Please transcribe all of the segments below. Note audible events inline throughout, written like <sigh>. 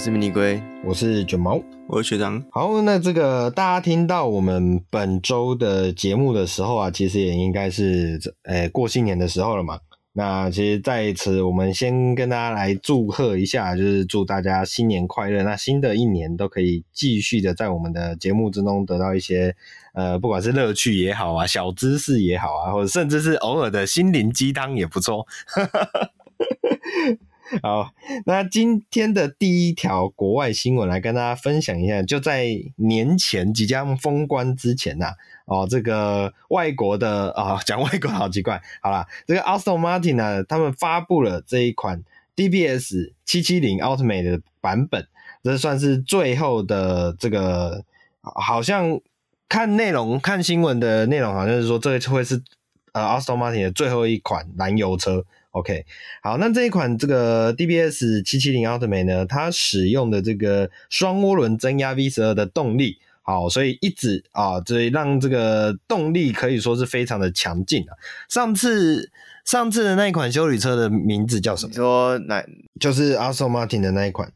是迷你龟，我是卷毛，我是学长。好，那这个大家听到我们本周的节目的时候啊，其实也应该是诶、欸、过新年的时候了嘛。那其实在此，我们先跟大家来祝贺一下，就是祝大家新年快乐。那新的一年都可以继续的在我们的节目之中得到一些呃，不管是乐趣也好啊，小知识也好啊，或者甚至是偶尔的心灵鸡汤也不错。<laughs> <laughs> 好，那今天的第一条国外新闻来跟大家分享一下，就在年前即将封关之前呐、哦，这个外国的啊，<laughs> 讲、外国好奇怪。好啦，这个 Aston Martin 呢，他们发布了这一款 DBS 七七零 Ultimate 的版本，这算是最后的这个，好像看内容看新闻的内容，好像是说这会是呃 Aston Martin 的最后一款燃油车。OK，好，那这一款这个 DBS 七七零 Ultimate 呢，它使用的这个双涡轮增压 V 十二的动力，好，所以一直啊，所以让这个动力可以说是非常的强劲啊。上次上次的那一款修理车的名字叫什么？你说哪？就是 Aston Martin 的那一款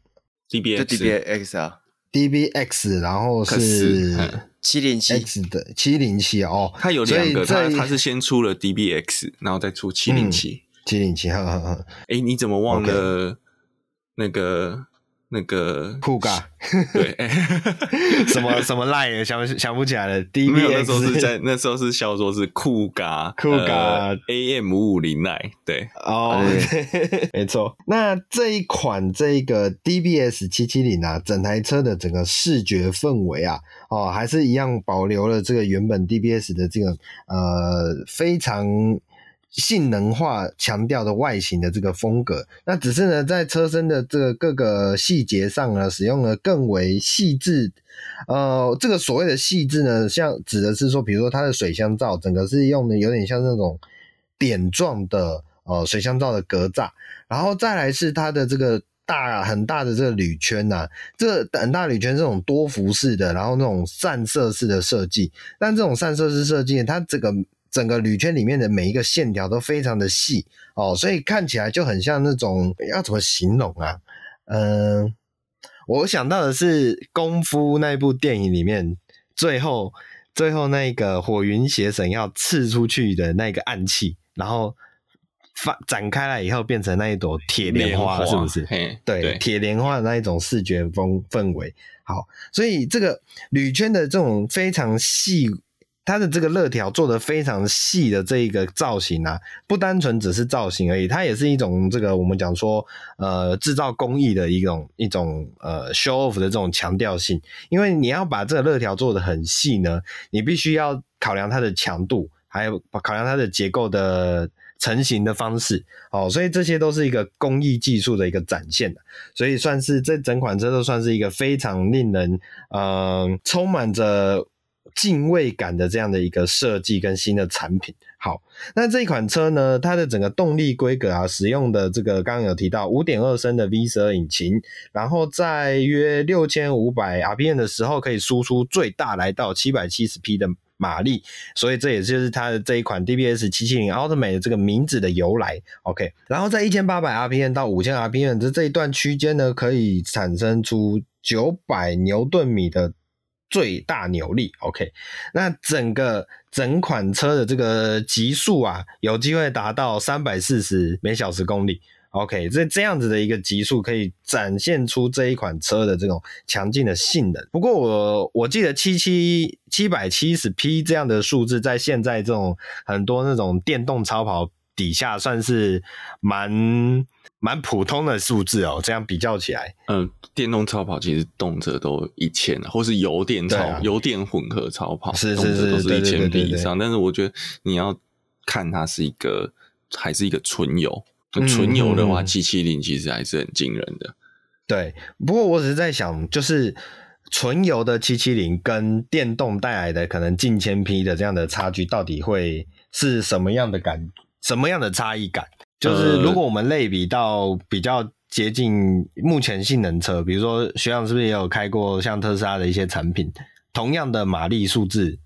DBX，就 DBX 啊，DBX，然后是七零七 X 的七零七哦，它有两个，它它是先出了 DBX，然后再出七零七。七零七，呵呵呵。哎，你怎么忘了那个那个酷嘎？对，<laughs> 什么什么赖的，想不想不起来了。D B S 那时候是在那时候是叫做是酷嘎，酷嘎 AM 五五零赖。对，哦，<laughs> 没错。那这一款这个 DBS 七七零啊，整台车的整个视觉氛围啊，哦，还是一样保留了这个原本 DBS 的这个呃非常。性能化强调的外形的这个风格，那只是呢，在车身的这个各个细节上呢，使用了更为细致。呃，这个所谓的细致呢，像指的是说，比如说它的水箱罩，整个是用的有点像那种点状的呃水箱罩的格栅，然后再来是它的这个大很大的这个铝圈呐、这很大铝圈这种多幅式的，然后那种散射式的设计，但这种散射式设计，它这个。整个铝圈里面的每一个线条都非常的细哦，所以看起来就很像那种，要怎么形容啊？嗯、呃，我想到的是功夫那部电影里面最后最后那个火云邪神要刺出去的那个暗器，然后发展开来以后变成那一朵铁莲花，是不是？对，铁莲花的那一种视觉风氛围。好，所以这个铝圈的这种非常细。它的这个肋条做的非常细的这一个造型啊，不单纯只是造型而已，它也是一种这个我们讲说呃制造工艺的一种一种呃 show off 的这种强调性。因为你要把这个肋条做的很细呢，你必须要考量它的强度，还有考量它的结构的成型的方式哦，所以这些都是一个工艺技术的一个展现，所以算是这整款车都算是一个非常令人呃充满着。敬畏感的这样的一个设计跟新的产品，好，那这一款车呢，它的整个动力规格啊，使用的这个刚刚有提到五点二升的 V 十二引擎，然后在约六千五百 RPM 的时候，可以输出最大来到七百七十匹的马力，所以这也就是它的这一款 DBS 七七零 Ultimate 的这个名字的由来。OK，然后在一千八百 RPM 到五千 RPM 的这一段区间呢，可以产生出九百牛顿米的。最大扭力，OK，那整个整款车的这个极速啊，有机会达到三百四十每小时公里，OK，这这样子的一个极速可以展现出这一款车的这种强劲的性能。不过我我记得七七七百七十匹这样的数字，在现在这种很多那种电动超跑底下，算是蛮。蛮普通的数字哦，这样比较起来，嗯，电动超跑其实动辄都一千，或是油电超、啊、油电混合超跑，是是是，都是一千匹以上。但是我觉得你要看它是一个还是一个纯油，纯油的话，七七零其实还是很惊人的。对，不过我只是在想，就是纯油的七七零跟电动带来的可能近千匹的这样的差距，到底会是什么样的感，什么样的差异感？就是如果我们类比到比较接近目前性能车，比如说学长是不是也有开过像特斯拉的一些产品，同样的马力数字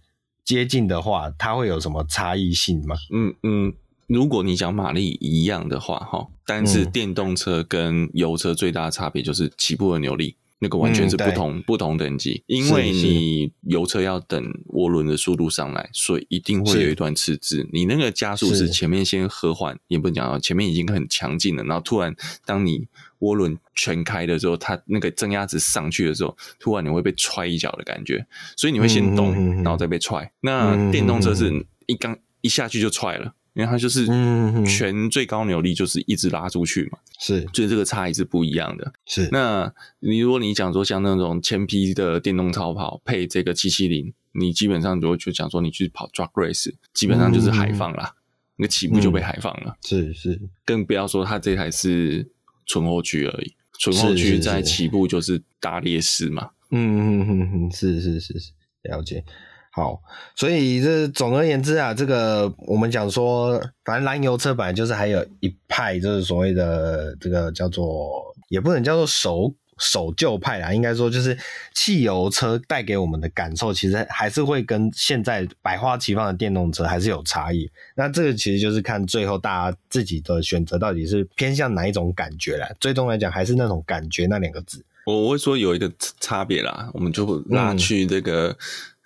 接近的话，它会有什么差异性吗？嗯嗯，如果你讲马力一样的话，哈，但是电动车跟油车最大的差别就是起步的扭力。那个完全是不同、嗯、不同等级，因为你油车要等涡轮的速度上来，所以一定会有一段迟滞。你那个加速是前面先和缓，也不能讲到前面已经很强劲了，然后突然当你涡轮全开的时候，它那个增压值上去的时候，突然你会被踹一脚的感觉，所以你会先动，然后再被踹。那电动车是一刚一下去就踹了。因为它就是全最高扭力就是一直拉出去嘛，是，所以这个差异是不一样的。是，那你如果你讲说像那种千匹的电动超跑配这个七七零，你基本上就会就讲说你去跑 drag race，基本上就是海放啦，那个起步就被海放了。是是，更不要说它这台是纯后驱而已，纯后驱在起步就是大劣势嘛。嗯嗯嗯嗯，是是是是，了解。好，所以这总而言之啊，这个我们讲说，反正燃油车本来就是还有一派，就是所谓的这个叫做，也不能叫做守守旧派啦，应该说就是汽油车带给我们的感受，其实还是会跟现在百花齐放的电动车还是有差异。那这个其实就是看最后大家自己的选择到底是偏向哪一种感觉啦。最终来讲，还是那种感觉那两个字。我我会说有一个差别啦，我们就拉去这个。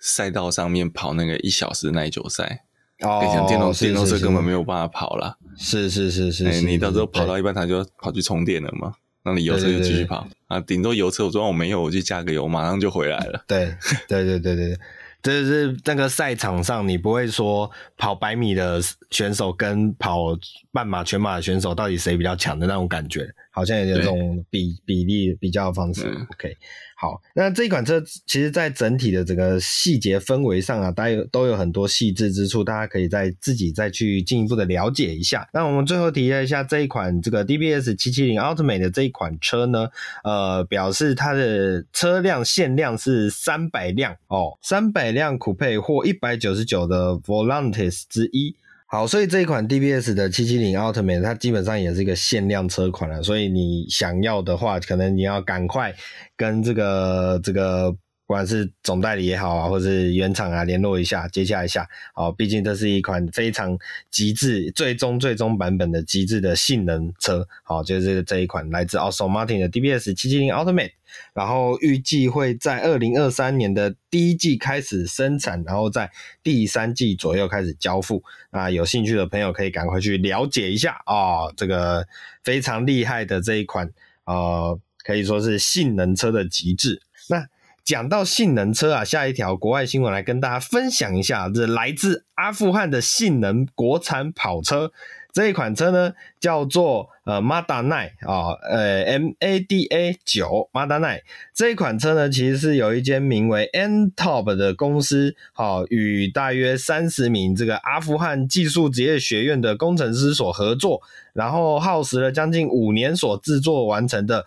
赛道上面跑那个一小时耐久赛，哦，电动电动车根本没有办法跑了，是是是是，哎，你到时候跑到一半，它就跑去充电了嘛，那你油车就继续跑。啊，顶多油车我说我没有，我去加个油，马上就回来了。对对对对对，这是那个赛场上，你不会说跑百米的选手跟跑半马、全马的选手到底谁比较强的那种感觉，好像有这种比比例比较的方式。OK。好，那这一款车其实，在整体的整个细节氛围上啊，大家都有很多细致之处，大家可以再自己再去进一步的了解一下。那我们最后提一下这一款这个 DBS 七七零 Ultimate 的这一款车呢，呃，表示它的车辆限量是三百辆哦，三百辆 Coupe 或一百九十九的 Volantis 之一。好，所以这一款 DBS 的七七零 Ultimate 它基本上也是一个限量车款了，所以你想要的话，可能你要赶快跟这个这个。不管是总代理也好啊，或是原厂啊，联络一下，接洽一下。好，毕竟这是一款非常极致、最终最终版本的极致的性能车。好，就是这一款来自 Aston Martin 的 DBS 770 Ultimate，然后预计会在二零二三年的第一季开始生产，然后在第三季左右开始交付。那有兴趣的朋友可以赶快去了解一下哦，这个非常厉害的这一款，呃，可以说是性能车的极致。那讲到性能车啊，下一条国外新闻来跟大家分享一下，这是来自阿富汗的性能国产跑车。这一款车呢，叫做呃 Mada 9啊，呃 M A D A 9 Mada 9。这一款车呢，其实是有一间名为 N-Top 的公司，好、与大约三十名这个阿富汗技术职业学院的工程师所合作，然后耗时了将近五年所制作完成的。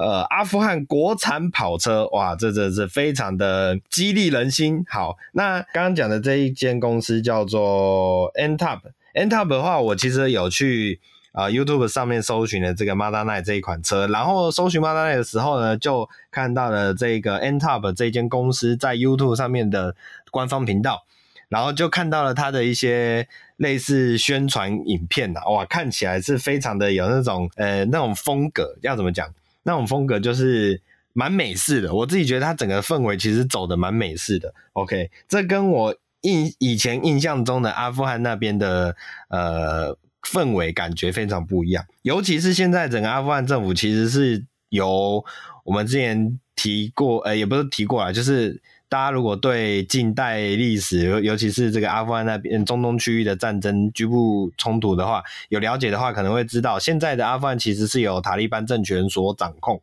呃，阿富汗国产跑车，哇，这这是非常的激励人心。好，那刚刚讲的这一间公司叫做 N-Top，N-Top 的话，我其实有去啊、YouTube 上面搜寻了这个 Mada 9这一款车，然后搜寻 Mada 9的时候呢，就看到了这个 N-Top 这间公司在 YouTube 上面的官方频道，然后就看到了它的一些类似宣传影片呐，哇，看起来是非常的有那种呃那种风格，要怎么讲？那种风格就是蛮美式的，我自己觉得它整个氛围其实走的蛮美式的。OK，这跟我印以前印象中的阿富汗那边的呃氛围感觉非常不一样，尤其是现在整个阿富汗政府其实是由我们之前提过，呃，也不是提过啊，就是大家如果对近代历史，尤尤其是这个阿富汗那边中东区域的战争局部冲突的话，有了解的话，可能会知道，现在的阿富汗其实是由塔利班政权所掌控。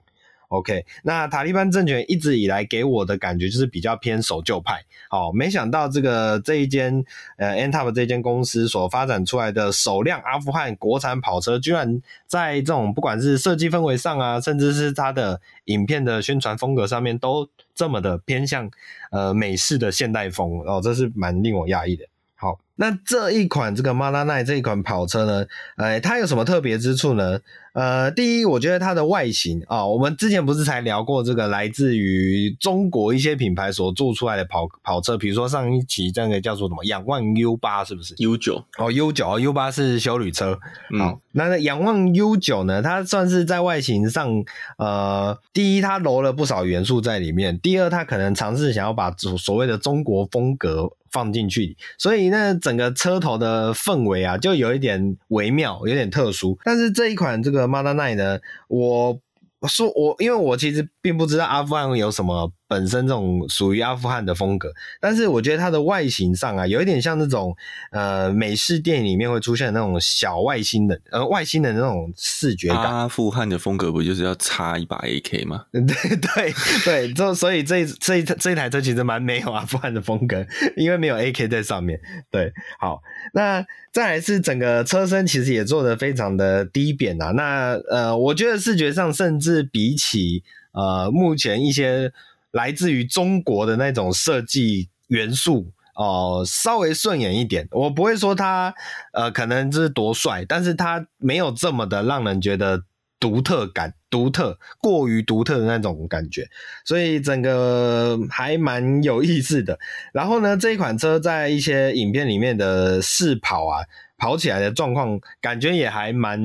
OK，那塔利班政权一直以来给我的感觉就是比较偏守旧派。好，没想到这个这一间呃 N-Top 这间公司所发展出来的首辆阿富汗国产跑车，居然在这种不管是设计氛围上啊，甚至是它的影片的宣传风格上面，都这么的偏向呃美式的现代风哦，这是蛮令我讶异的。好，那这一款这个 Mada 9这一款跑车呢，呃，它有什么特别之处呢？呃，第一，我觉得它的外形啊、哦，我们之前不是才聊过这个来自于中国一些品牌所做出来的跑跑车，比如说上一期这个叫做什么仰望 U 八是不是？U 九哦，U 九哦，U 八是修旅车。嗯、好，那仰望 U 九呢？它算是在外形上，呃，第一，它揉了不少元素在里面；第二，它可能尝试想要把所所谓的中国风格。放进去，所以那整个车头的氛围啊，就有一点微妙，有点特殊。但是这一款这个马达奈呢，我。我说我，因为我其实并不知道阿富汗有什么本身这种属于阿富汗的风格，但是我觉得它的外形上啊，有一点像那种呃美式电影里面会出现的那种小外星人，呃外星人的那种视觉感。阿富汗的风格不就是要插一把 AK 吗？<laughs> 对对对，就所以这这这一台车其实蛮没有阿富汗的风格，因为没有 AK 在上面。对，好，那。再来是整个车身其实也做的非常的低扁啊，那呃，我觉得视觉上甚至比起呃目前一些来自于中国的那种设计元素哦、稍微顺眼一点。我不会说它呃可能是多帅，但是它没有这么的让人觉得。独特感，独特，过于独特的那种感觉，所以整个还蛮有意思的。然后呢，这一款车在一些影片里面的试跑啊，跑起来的状况，感觉也还蛮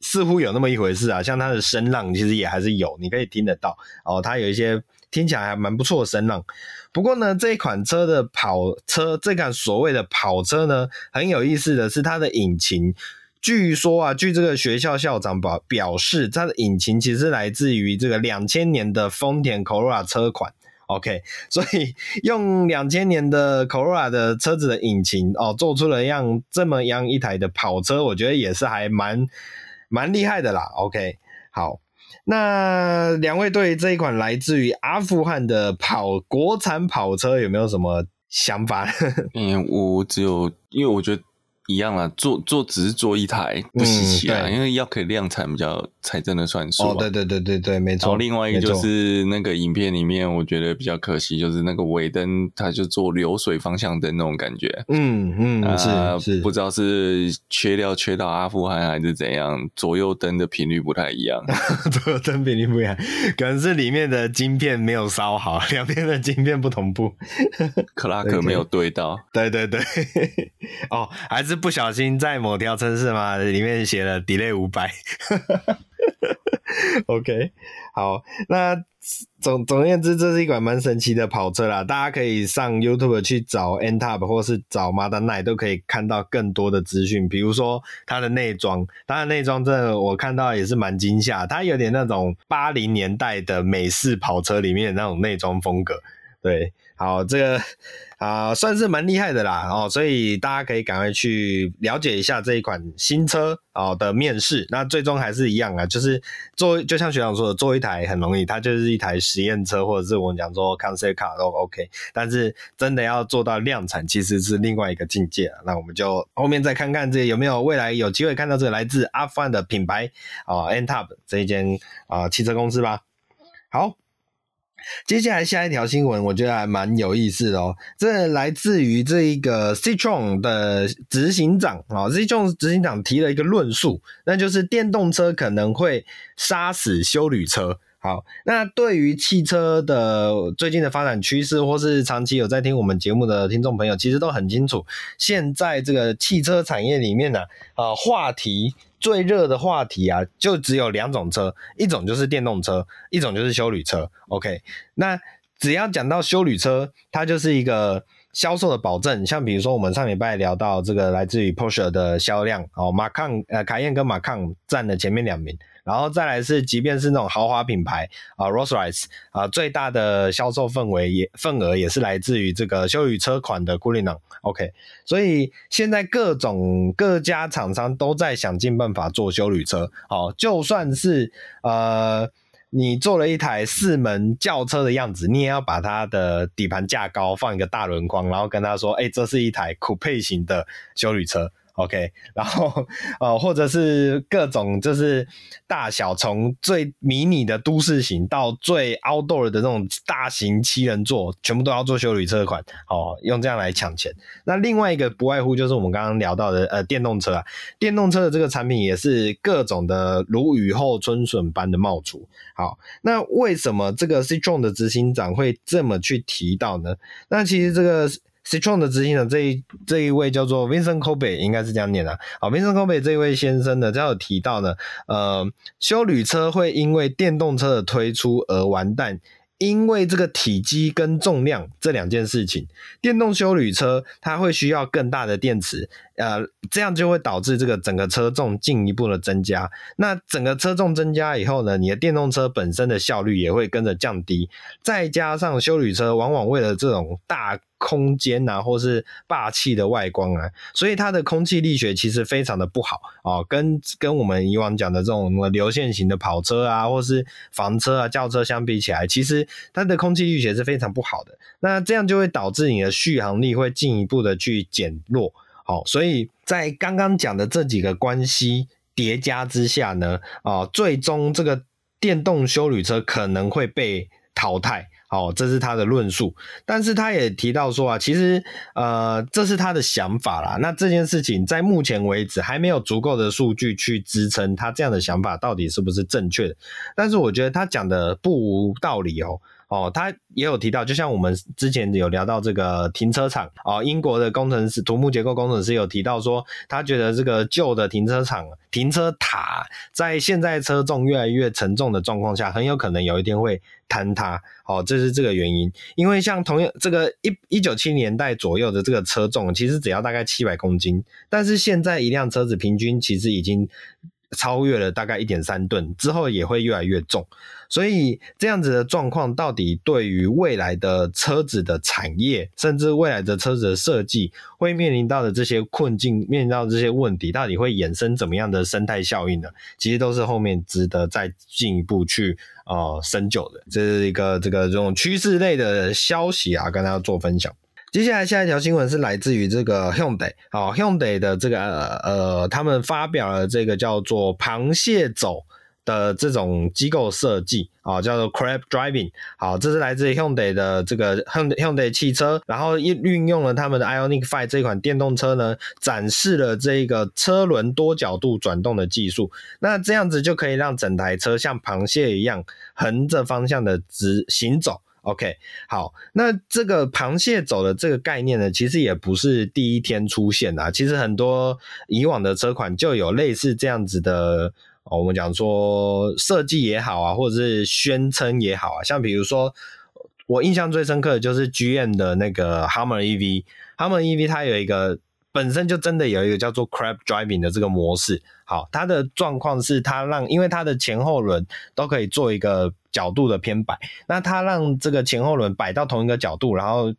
似乎有那么一回事啊。像它的声浪，其实也还是有，你可以听得到哦。它有一些听起来还蛮不错的声浪。不过呢，这一款车的跑车，这款所谓的跑车呢，很有意思的是它的引擎。据说啊，据这个学校校长表表示，它的引擎其实来自于这个两千年的丰田 Corolla 车款。OK，所以用两千年的 Corolla 的车子的引擎哦，做出了样这么样一台的跑车，我觉得也是还蛮蛮厉害的啦。OK，好，那两位对这一款来自于阿富汗的跑国产跑车有没有什么想法？<laughs> 嗯，我只有因为我觉得。一样啊，做做只是做一台不稀奇啊，嗯、因为要可以量产比较才真的算数、啊。哦，对对对对对，没错。然后另外一个就是那个影片里面，我觉得比较可惜，就是那个尾灯，它就做流水方向灯那种感觉。嗯嗯，呃、是是，不知道是缺料缺到阿富汗还是怎样，左右灯的频率不太一样。<laughs> 左右灯频率不一样，可能是里面的晶片没有烧好，<laughs> 两边的晶片不同步，克拉克没有对到。对对对，<laughs> 哦，还是。不小心在某条城市嘛，里面写了 delay 五百。<laughs> OK，好，那总总而言之，这是一款蛮神奇的跑车啦。大家可以上 YouTube 去找 NTOP 或是找 Mazda 9，都可以看到更多的资讯。比如说它的内装，它的内装真的我看到也是蛮惊吓，它有点那种八零年代的美式跑车里面的那种内装风格。对，好，这个 <laughs> 啊、算是蛮厉害的啦哦，所以大家可以赶快去了解一下这一款新车哦的面试。那最终还是一样啊，就是做就像学长说的，做一台很容易，它就是一台实验车，或者是我们讲说 concept car 都 OK。但是真的要做到量产，其实是另外一个境界啊。那我们就后面再看看这有没有未来有机会看到这个来自阿富汗的品牌啊，NTOP 这一间啊汽车公司吧。好。接下来下一条新闻，我觉得还蛮有意思的哦。这来自于这一个 Citron 的执行长啊，Citron 执行长提了一个论述，那就是电动车可能会杀死修旅车。好，那对于汽车的最近的发展趋势，或是长期有在听我们节目的听众朋友，其实都很清楚，现在这个汽车产业里面呢，啊，话题。最热的话题啊，就只有两种车，一种就是电动车，一种就是修旅车。OK，那只要讲到修旅车，它就是一个销售的保证。像比如说，我们上礼拜聊到这个来自于 Porsche 的销量，哦，马康呃，卡宴跟马康占了前面两名。然后再来是，即便是那种豪华品牌啊，Rolls-Royce 啊，最大的销售氛围也份额也是来自于这个休旅车款的 Cullinan。OK，所以现在各种各家厂商都在想尽办法做休旅车。哦，就算是呃你做了一台四门轿车的样子，你也要把它的底盘架高，放一个大轮框，然后跟他说，哎，这是一台酷配型的休旅车。OK，<laughs> 然后呃，或者是各种就是大小，从最迷你的都市型到最 outdoor 的那种大型七人座，全部都要做修旅车款，哦，用这样来抢钱。那另外一个不外乎就是我们刚刚聊到的呃电动车啊，电动车的这个产品也是各种的如雨后春笋般的冒出。好，那为什么这个 Citron 的执行长会这么去提到呢？那其实这个。Citroen 的执行长这一这一位叫做 Vincent Kobe，应该是这样念的。好，Vincent Kobe 这一位先生呢，他有提到呢，呃，修旅车会因为电动车的推出而完蛋。因为这个体积跟重量这两件事情，电动修旅车它会需要更大的电池，呃，这样就会导致这个整个车重进一步的增加。那整个车重增加以后呢，你的电动车本身的效率也会跟着降低。再加上修旅车往往为了这种大空间啊，或是霸气的外观啊，所以它的空气力学其实非常的不好哦。跟跟我们以往讲的这种流线型的跑车啊，或是房车啊、轿车相比起来，其实它的空气力学是非常不好的。那这样就会导致你的续航力会进一步的去减弱。好，所以在刚刚讲的这几个关系叠加之下呢，啊，最终这个电动休旅车可能会被淘汰。哦，这是他的论述，但是他也提到说啊，其实呃，这是他的想法啦。那这件事情在目前为止还没有足够的数据去支撑他这样的想法到底是不是正确的。但是我觉得他讲的不无道理哦。哦，他也有提到，就像我们之前有聊到这个停车场哦，英国的工程师、土木结构工程师有提到说，他觉得这个旧的停车场、停车塔在现在车重越来越沉重的状况下，很有可能有一天会坍塌。哦，这是这个原因，因为像同样这个一一九七年代左右的这个车重，其实只要大概七百公斤，但是现在一辆车子平均其实已经。超越了大概一点三吨之后，也会越来越重，所以这样子的状况到底对于未来的车子的产业，甚至未来的车子的设计，会面临到的这些困境，面临到这些问题，到底会衍生怎么样的生态效应呢？其实都是后面值得再进一步去呃深究的。这是一个这个这种趋势类的消息啊，跟大家做分享。接下来下一条新闻是来自于这个 Hyundai，好，Hyundai 的这个呃呃，他们发表了这个叫做螃蟹走的这种机构设计，啊，叫做 Crab Driving，好，这是来自于 Hyundai 的这个 Hyundai 汽车，然后运运用了他们的 Ionic Five 这款电动车呢，展示了这个车轮多角度转动的技术，那这样子就可以让整台车像螃蟹一样横着方向的直行走。OK，好，那这个螃蟹走的这个概念呢，其实也不是第一天出现的，其实很多以往的车款就有类似这样子的，我们讲说设计也好啊，或者是宣称也好啊，像比如说我印象最深刻的就是 GM 的那个 Hummer EV，Hummer EV 它有一个本身就真的有一个叫做 Crab Driving 的这个模式。好，它的状况是它让，因为它的前后轮都可以做一个角度的偏摆，那它让这个前后轮摆到同一个角度，然后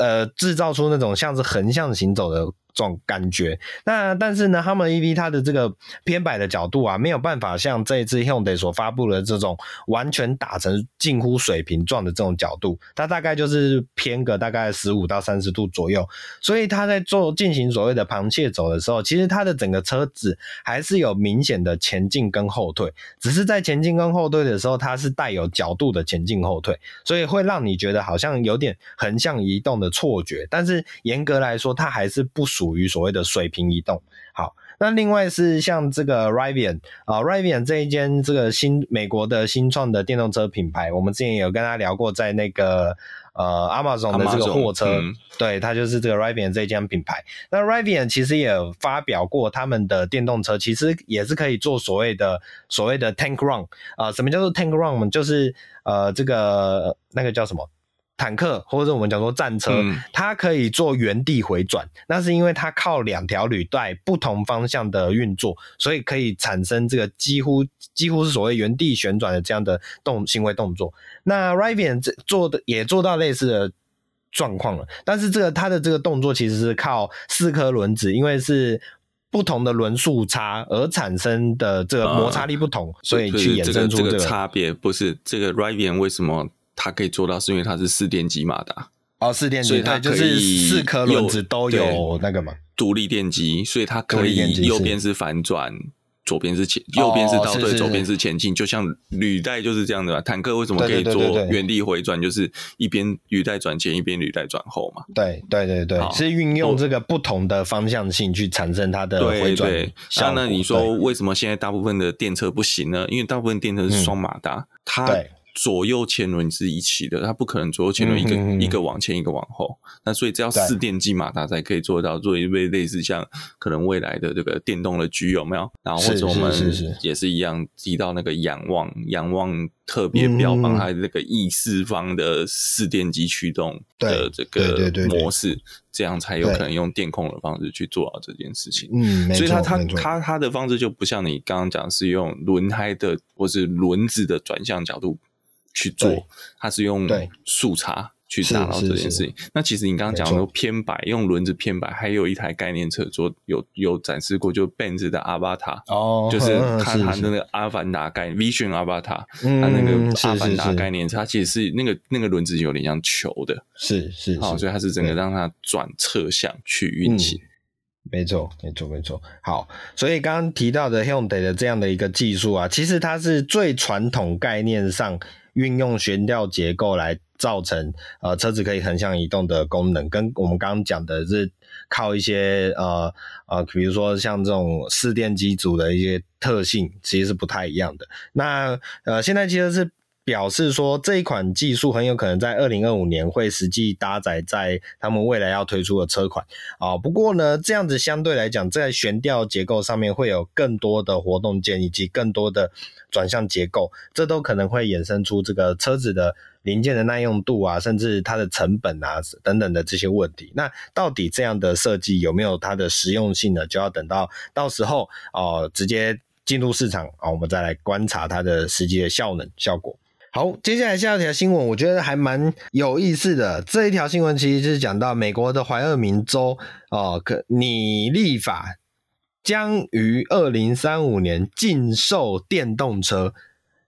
呃制造出那种像是横向行走的。这种感觉，那但是呢，Hummer EV 它的这个偏摆的角度啊，没有办法像这一次 Hyundai 所发布的这种完全打成近乎水平状的这种角度，它大概就是偏个大概十五到三十度左右。所以它在做进行所谓的螃蟹走的时候，其实它的整个车子还是有明显的前进跟后退，只是在前进跟后退的时候，它是带有角度的前进后退，所以会让你觉得好像有点横向移动的错觉。但是严格来说，它还是不属。属于所谓的水平移动。好，那另外是像这个 Rivian 啊，Rivian 这一间这个新美国的新创的电动车品牌，我们之前有跟他聊过，在那个呃 Amazon 的这个货车对，它就是这个 Rivian 这一间品牌。那 Rivian 其实也发表过他们的电动车，其实也是可以做所谓的所谓的 Tank Run 啊、呃，什么叫做 Tank Run？就是呃这个那个叫什么？坦克或者我们讲说战车，嗯、它可以做原地回转，那是因为它靠两条履带不同方向的运作，所以可以产生这个几乎几乎是所谓原地旋转的这样的动行为动作。那 Rivian 做的也做到类似的状况了，但是这个它的这个动作其实是靠四颗轮子，因为是不同的轮速差而产生的这个摩擦力不同，呃、所以去衍生出这个、这个差别。不是这个 Rivian 为什么？它可以做到，是因为它是四电机马达哦，四电机，所以它就是四颗轮子都有那个嘛。独立电机，所以它可以右边是反转。左边是前，右边是倒退，左边是前进，就像履带就是这样的嘛。坦克为什么可以做原地回转？就是一边履带转前，一边履带转后嘛。对对对对，是运用这个不同的方向性去产生它的回转。像那你说为什么现在大部分的电车不行呢？因为大部分电车是双马达，它。左右前轮是一起的，它不可能左右前轮一个、一个往前一个往后，那所以只要四电机马达才可以做到，做一类类似像可能未来的这个电动的 G 有没有？然后或者我们也是一样提到那个仰望，仰望特别标榜它的这个 E 四方的四电机驱动的这个模式，这样才有可能用电控的方式去做到这件事情。嗯，所以它它它它的方式就不像你刚刚讲是用轮胎的或是轮子的转向角度。去做，它是用速差去达到这件事情。那其实你刚刚讲的偏白，用轮子偏白，还有一台概念车做有有展示过，就 Benz 的阿巴塔哦，就是它它的那个阿凡达概念，Vision 阿巴塔，它那个阿凡达概念车，它其实是那个那个轮子有点像球的，是是，好，所以它是整个让它转侧向去运行。没错，没错，没错。好，所以刚刚提到的 Hyundai 的这样的一个技术啊，其实它是最传统概念上。运用悬吊结构来造成呃车子可以横向移动的功能，跟我们刚刚讲的是靠一些呃呃，比如说像这种四电机组的一些特性，其实是不太一样的。那呃，现在其实是。表示说，这一款技术很有可能在二零二五年会实际搭载在他们未来要推出的车款啊。不过呢，这样子相对来讲，在悬吊结构上面会有更多的活动件以及更多的转向结构，这都可能会衍生出这个车子的零件的耐用度啊，甚至它的成本啊等等的这些问题。那到底这样的设计有没有它的实用性呢？就要等到到时候哦，直接进入市场啊，我们再来观察它的实际的效能效果。好，接下来下一条新闻，我觉得还蛮有意思的。这一条新闻其实就是讲到美国的怀俄明州哦，可拟立法将于二零三五年禁售电动车。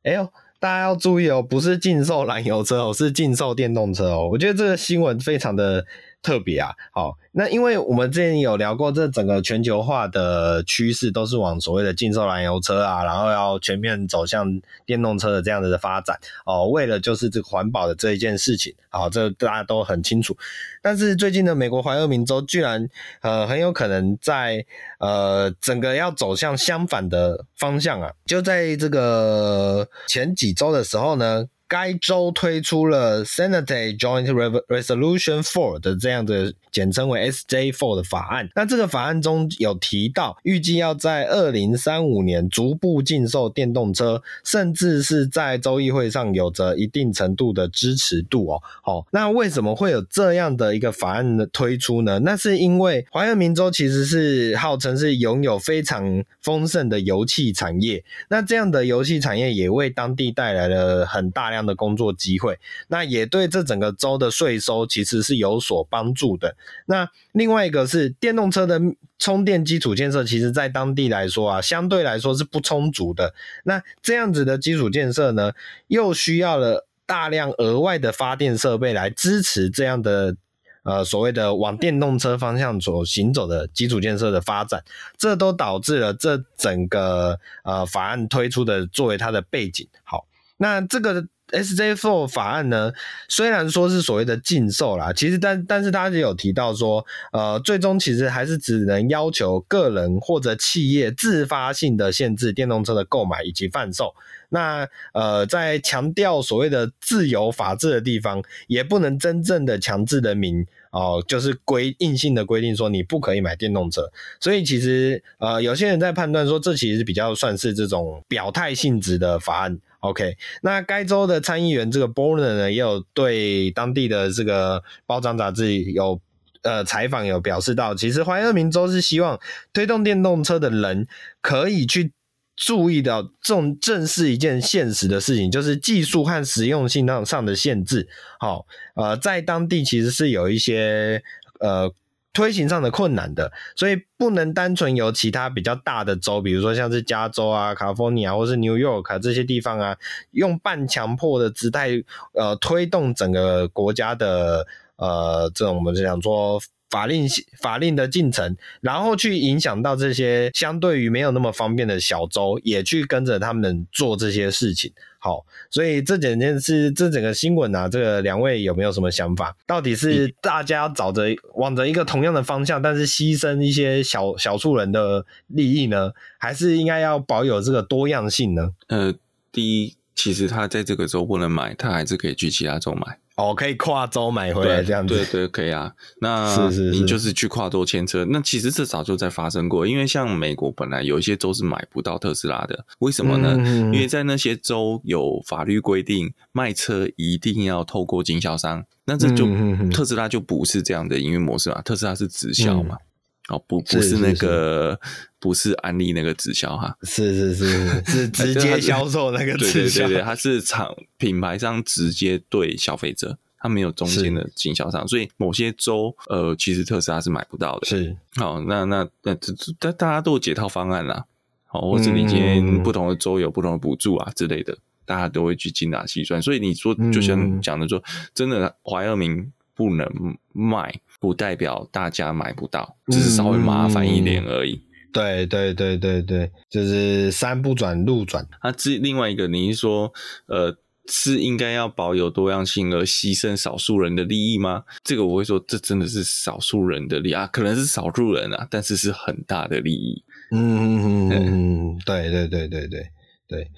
哎呦，大家要注意哦，不是禁售燃油车哦，是禁售电动车哦。我觉得这个新闻非常的特别啊。好。那因为我们之前有聊过，这整个全球化的趋势都是往所谓的禁售燃油车啊，然后要全面走向电动车的这样子的发展哦，为了就是这个环保的这一件事情，好，这大家都很清楚。但是最近的美国怀俄明州居然呃很有可能在呃整个要走向相反的方向啊，就在这个前几周的时候呢。该州推出了 Senate Joint Resolution Four 的这样的简称为 SJ Four 的法案。那这个法案中有提到，预计要在二零三五年逐步禁售电动车，甚至是在州议会上有着一定程度的支持度哦。好，那为什么会有这样的一个法案的推出呢？那是因为怀俄明州其实是号称是拥有非常丰盛的油气产业，那这样的油气产业也为当地带来了很大量。的工作机会，那也对这整个州的税收其实是有所帮助的。那另外一个是电动车的充电基础建设，其实在当地来说啊，相对来说是不充足的。那这样子的基础建设呢，又需要了大量额外的发电设备来支持这样的呃所谓的往电动车方向所行走的基础建设的发展，这都导致了这整个呃法案推出的作为它的背景。好，那这个。SJ4 法案呢，虽然说是所谓的禁售啦，其实但但是他也有提到说，呃，最终其实还是只能要求个人或者企业自发性的限制电动车的购买以及贩售。那呃，在强调所谓的自由法治的地方，也不能真正的强制人民哦、就是规硬性的规定说你不可以买电动车。所以其实呃，有些人在判断说，这其实比较算是这种表态性质的法案。OK，那该州的参议员这个 Borner 呢，也有对当地的这个报章杂志有呃采访，有表示到，其实怀俄明州是希望推动电动车的人可以去注意到这种正是一件现实的事情，就是技术和实用性上上的限制。好，呃，在当地其实是有一些呃。推行上的困难的，所以不能单纯由其他比较大的州，比如说像是加州啊、卡佛尼亚或是 New York 啊这些地方啊，用半强迫的姿态，呃，推动整个国家的呃这种我们就想说。法令法令的进程，然后去影响到这些相对于没有那么方便的小州，也去跟着他们做这些事情。好，所以这整件事，这整个新闻啊，这个两位有没有什么想法？到底是大家找着往着一个同样的方向，但是牺牲一些小小数人的利益呢，还是应该要保有这个多样性呢？呃，第一，其实他在这个州不能买，他还是可以去其他州买。哦，可以跨州买回来这样子，对对，对可以啊。那你就是去跨州牵车，那其实这早就在发生过。因为像美国本来有一些州是买不到特斯拉的，为什么呢？嗯、因为在那些州有法律规定，卖车一定要透过经销商。那这就、嗯、特斯拉就不是这样的营运模式嘛，特斯拉是直销嘛。嗯哦，不，不是那个，不是安利那个直销哈，是是是是直接销售那个直销，对对对，它是厂品牌商直接对消费者，它没有中间的经销商，所以某些州呃，其实特斯拉是买不到的。是，好，那那那这大大家都有解套方案啦，好，或者你今天不同的州有不同的补助啊之类的，大家都会去精打细算。所以你说，就像讲的说，真的怀俄明不能卖。不代表大家买不到，只是稍微麻烦一点而已。嗯、对对对对对，就是山不转路转。啊，这另外一个，你是说，呃，是应该要保有多样性而牺牲少数人的利益吗？这个我会说，这真的是少数人的利益啊，可能是少数人啊，但是是很大的利益。嗯嗯嗯嗯，对对对对对对。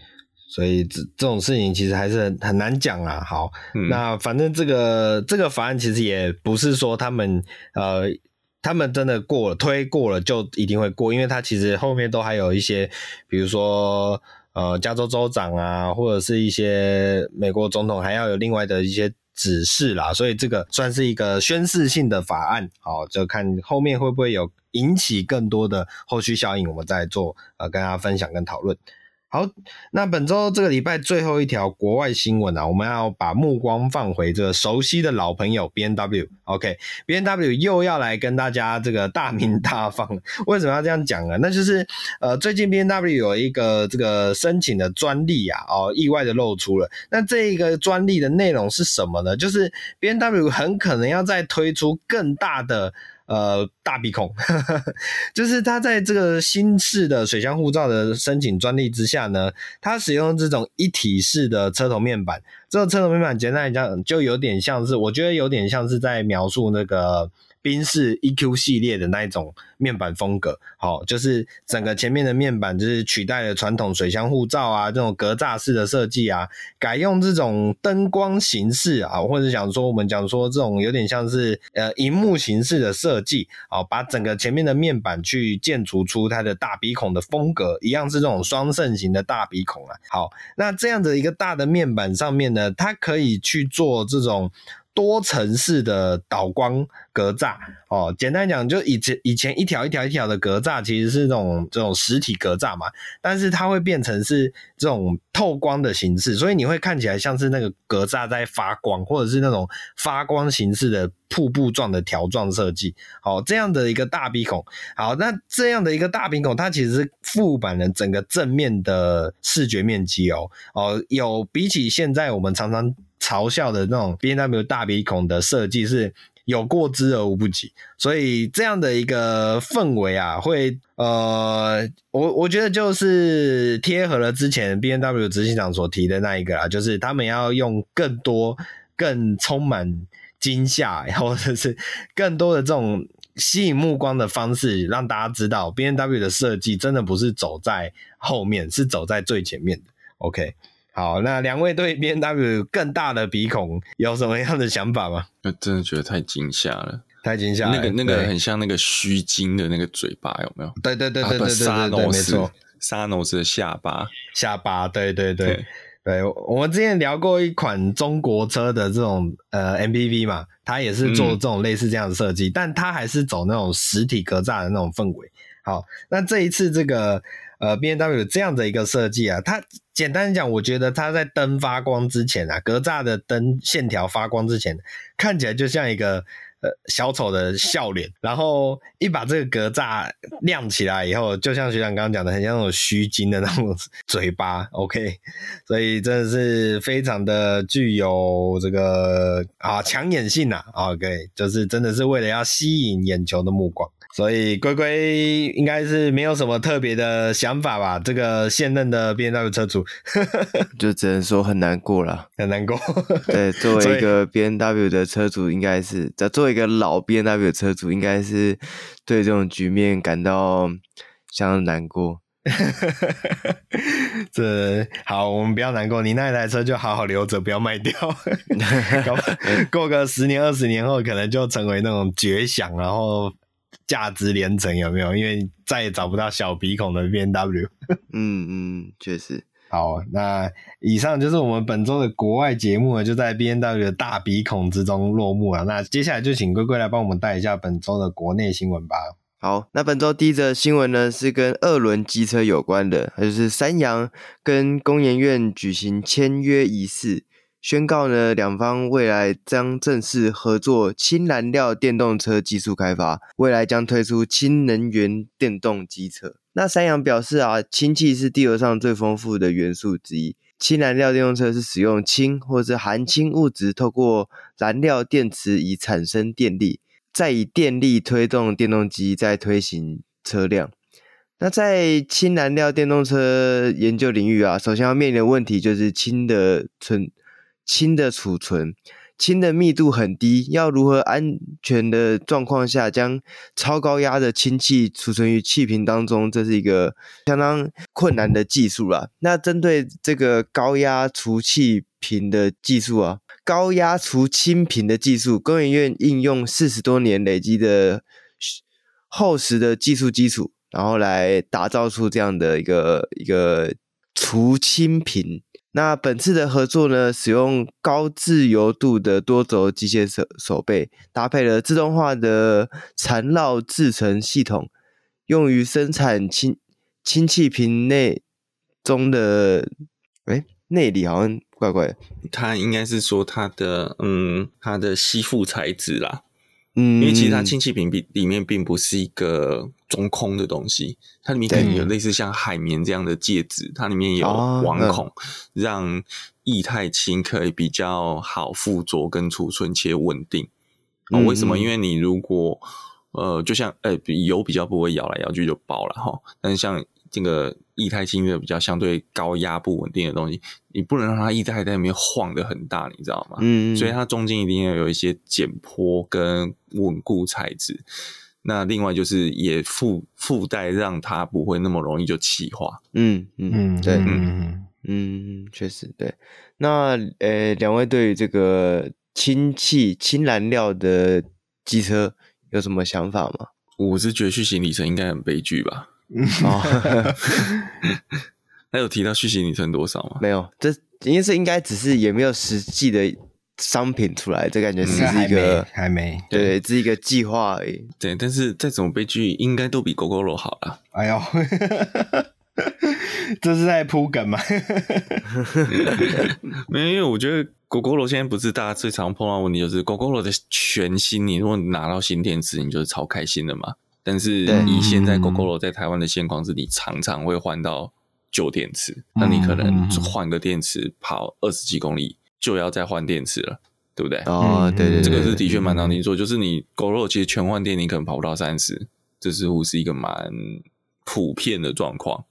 所以这这种事情其实还是很很难讲啊。好，嗯、那反正这个这个法案其实也不是说他们呃他们真的过了推过了就一定会过，因为他其实后面都还有一些，比如说呃加州州长啊，或者是一些美国总统还要有另外的一些指示啦。所以这个算是一个宣示性的法案，好，就看后面会不会有引起更多的后续效应，我们再做呃跟大家分享跟讨论。好，那本周这个礼拜最后一条国外新闻啊，我们要把目光放回这个熟悉的老朋友 B N W。OK，B N W 又要来跟大家这个大鸣大放。为什么要这样讲呢？那就是呃，最近 B N W 有一个这个申请的专利啊，哦，意外的露出了。那这一个专利的内容是什么呢？就是 B N W 很可能要再推出更大的。呃，大鼻孔，<laughs> 就是它在这个新式的水箱护罩的申请专利之下呢，它使用这种一体式的车头面板。这个车头面板简单来讲，就有点像是，我觉得有点像是在描述那个。宾士 EQ 系列的那一种面板风格，好，就是整个前面的面板就是取代了传统水箱护罩啊，这种格栅式的设计啊，改用这种灯光形式啊，或者讲说我们讲说这种有点像是呃荧幕形式的设计，好，把整个前面的面板去建筑出它的大鼻孔的风格，一样是这种双肾型的大鼻孔啊。好，那这样的一个大的面板上面呢，它可以去做这种。多层式的导光格栅哦，简单讲，就以前以前一条一条一条的格栅其实是这种这种实体格栅嘛，但是它会变成是这种透光的形式，所以你会看起来像是那个格栅在发光，或者是那种发光形式的瀑布状的条状设计。好，这样的一个大鼻孔，好，那这样的一个大鼻孔，它其实是覆盖了整个正面的视觉面积哦哦，有比起现在我们常常。嘲笑的那种 BMW 大鼻孔的设计是有过之而无不及，所以这样的一个氛围啊，会呃，我我觉得就是贴合了之前 BMW 执行长所提的那一个啊，就是他们要用更多、更充满惊吓，<laughs> 或者是更多的这种吸引目光的方式，让大家知道 BMW 的设计真的不是走在后面，是走在最前面的。OK。好，那两位对 BMW 更大的鼻孔有什么样的想法吗？我真的觉得太惊吓了，太惊吓了。那个那个很像那个须鲸的那个嘴巴，有没有？对对对对对对对，对，对，没错，沙诺斯的下巴，下巴，对对对对，对。我们之前聊过一款中国车的这种呃 MPV 嘛，它也是做这种类似这样的设计，嗯，但它还是走那种实体格栅的那种氛围。好，那这一次这个。呃，BMW 这样的一个设计啊，它简单讲，我觉得它在灯发光之前啊，格栅的灯线条发光之前，看起来就像一个呃小丑的笑脸，然后一把这个格栅亮起来以后，就像学长刚刚讲的，很像那种虚惊的那种 <laughs> 嘴巴，OK，所以真的是非常的具有这个啊抢眼性呐，OK，就是真的是为了要吸引眼球的目光。所以龟龟应该是没有什么特别的想法吧？这个现任的 B N W 车主 <laughs> <laughs> 就只能说很难过了，很难过。对，<laughs> 作为一个 B N W 的车主，应该是在作为一个老 B N W 的车主，应该是对这种局面感到相当难过。这好，我们不要难过，你那台车就好好留着，不要卖掉。过个十年、二十年后，可能就成为那种绝响，然后。价值连城有没有？因为再也找不到小鼻孔的 B N W。嗯嗯，确实。好，那以上就是我们本周的国外节目了，就在 B N W 的大鼻孔之中落幕了。那接下来就请龟龟来帮我们带一下本周的国内新闻吧。好，那本周第一则新闻呢是跟二轮机车有关的，它就是三洋跟工研院举行签约仪式。宣告呢，两方未来将正式合作氢燃料电动车技术开发，未来将推出氢能源电动机车。那三阳表示啊，氢气是地球上最丰富的元素之一，氢燃料电动车是使用氢或是含氢物质，透过燃料电池以产生电力，再以电力推动电动机，再推行车辆。那在氢燃料电动车研究领域啊，首先要面临的问题就是氢的存。氢的储存，氢的密度很低，要如何安全的状况下将超高压的氢气储存于气瓶当中，这是一个相当困难的技术啦。那针对这个高压储气瓶的技术啊，高压储氢瓶的技术，工研院应用四十多年累积的厚实的技术基础，然后来打造出这样的一个一个储氢瓶。那本次的合作呢，使用高自由度的多轴机械手手背，搭配了自动化的缠绕制成系统，用于生产氢氢气瓶内中的，诶内里好像怪怪的，它应该是说它的，嗯，它的吸附材质啦。嗯，因为其实它氢气瓶里里面并不是一个中空的东西，它里面可能有类似像海绵这样的介质，它里面有网孔，哦、让液态氢可以比较好附着跟储存且稳定。哦，为什么？因为你如果呃，就像呃，油比较不会摇来摇去就爆了哈，但是像。这个液态氢的比较相对高压不稳定的东西，你不能让它液态在里面晃得很大，你知道吗？嗯，所以它中间一定要有一些减坡跟稳固材质。那另外就是也附附带让它不会那么容易就气化。嗯嗯嗯，对，嗯嗯，确实对。那呃，两位对于这个氢气氢燃料的机车有什么想法吗？我是觉得续行里程应该很悲剧吧。哦，<laughs> 那有提到续行里程多少吗？没有，这应该是应该只是也没有实际的商品出来，这感觉是一个还没对，只是一个计划而已。对，但是再怎么悲剧，应该都比 Gogoro 好了。哎呦，<laughs> 这是在铺梗吗？<laughs> 没有，因为我觉得 Gogoro 现在不是大家最常碰到的问题，就是 Gogoro 的全新，你如果拿到新电池，你就是超开心的嘛。但是以现在 Gogoro 在台湾的现况是，你常常会换到旧电池，那你可能换个电池跑二十几公里就要再换电池了，对不对？哦，对对，这个是的确蛮常听说，就是你 Gogoro 其实全换电，你可能跑不到三十，这似乎是一个蛮普遍的状况。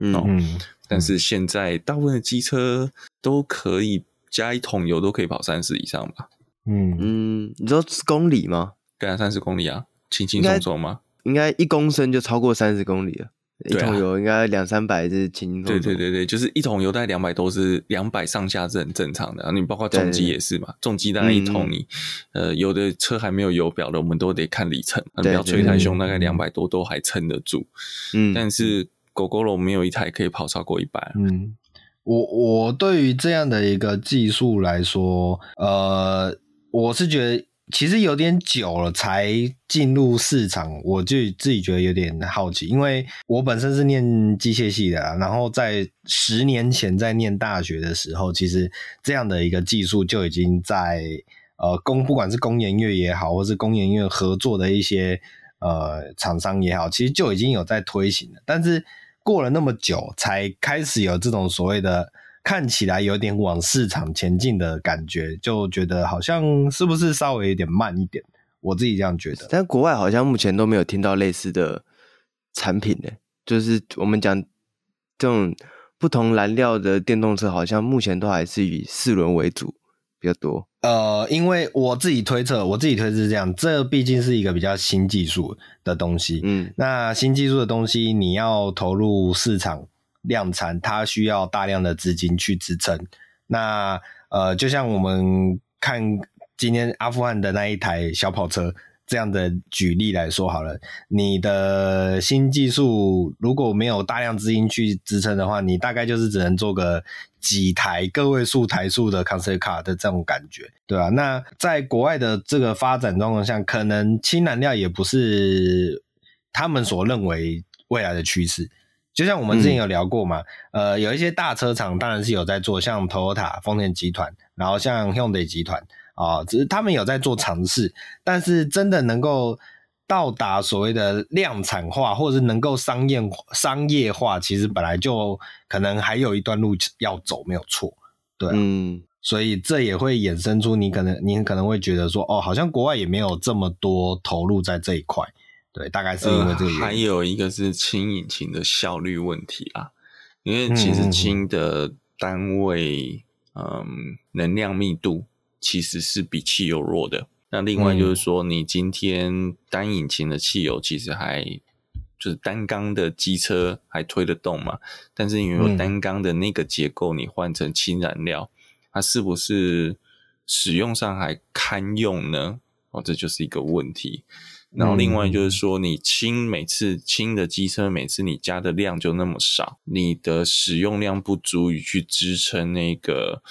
嗯，但是现在大部分的机车都可以加一桶油都可以跑三十以上吧？嗯嗯，你说公里吗？对啊，三十公里啊，轻轻松松吗？应该一公升就超过三十公里了，一桶油应该两三百是轻松。对对对对，就是一桶油大概两百多是两百上下是很正常的。然后你包括重机也是嘛，重机大概一桶你呃有的车还没有油表的，我们都得看里程，你不要吹太凶，大概两百多都还撑得住。嗯，但是 Gogoro 没有一台可以跑超过一百。嗯，我我对于这样的一个技术来说，呃，我是觉得。其实有点久了才进入市场，我就自己觉得有点好奇，因为我本身是念机械系的，然后在十年前在念大学的时候，其实这样的一个技术就已经在呃工，不管是工研院也好，或是工研院合作的一些呃厂商也好，其实就已经有在推行了。但是过了那么久，才开始有这种所谓的看起来有点往市场前进的感觉，就觉得好像是不是稍微有点慢一点？我自己这样觉得。但国外好像目前都没有听到类似的产品呢，就是我们讲这种。不同燃料的电动车好像目前都还是以四轮为主比较多。呃，因为我自己推测，我自己推测是这样，这毕竟是一个比较新技术的东西。嗯，那新技术的东西，你要投入市场量产，它需要大量的资金去支撑。那呃，就像我们看今天阿富汗的那一台小跑车。这样的举例来说好了，你的新技术如果没有大量资金去支撑的话，你大概就是只能做个几台个位数台数的 concept car 的这种感觉，对吧？那在国外的这个发展状况下，可能氢燃料也不是他们所认为未来的趋势。就像我们之前有聊过嘛，嗯、呃，有一些大车厂当然是有在做，像 Toyota 丰田集团，然后像 Hyundai 集团。啊，只是他们有在做尝试，但是真的能够到达所谓的量产化，或者是能够商业商业化，其实本来就可能还有一段路要走，没有错。对、啊，嗯，所以这也会衍生出你可能你可能会觉得说，哦，好像国外也没有这么多投入在这一块。对，大概是因为这个原因。呃、还有一个是氢引擎的效率问题啊，因为其实氢的单位，嗯，嗯，能量密度。其实是比汽油弱的。那另外就是说，你今天单引擎的汽油其实还就是单缸的机车还推得动嘛？但是你有单缸的那个结构，你换成氢燃料，它是不是使用上还堪用呢？哦，这就是一个问题。然后另外就是说，你氢每次氢的机车每次你加的量就那么少，你的使用量不足以去支撑那个。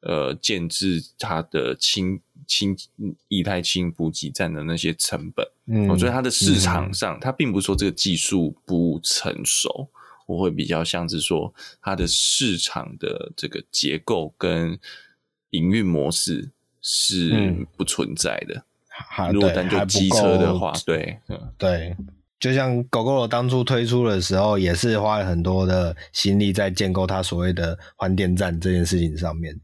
呃，建制它的氢氢液态氢补给站的那些成本，嗯，我觉得它的市场上，嗯、它并不是说这个技术不成熟，我会比较像是说它的市场的这个结构跟营运模式是不存在的。嗯、如果单就机车的话，对，嗯，对，就像 Gogoro 当初推出的时候，也是花了很多的心力在建构它所谓的换电站这件事情上面。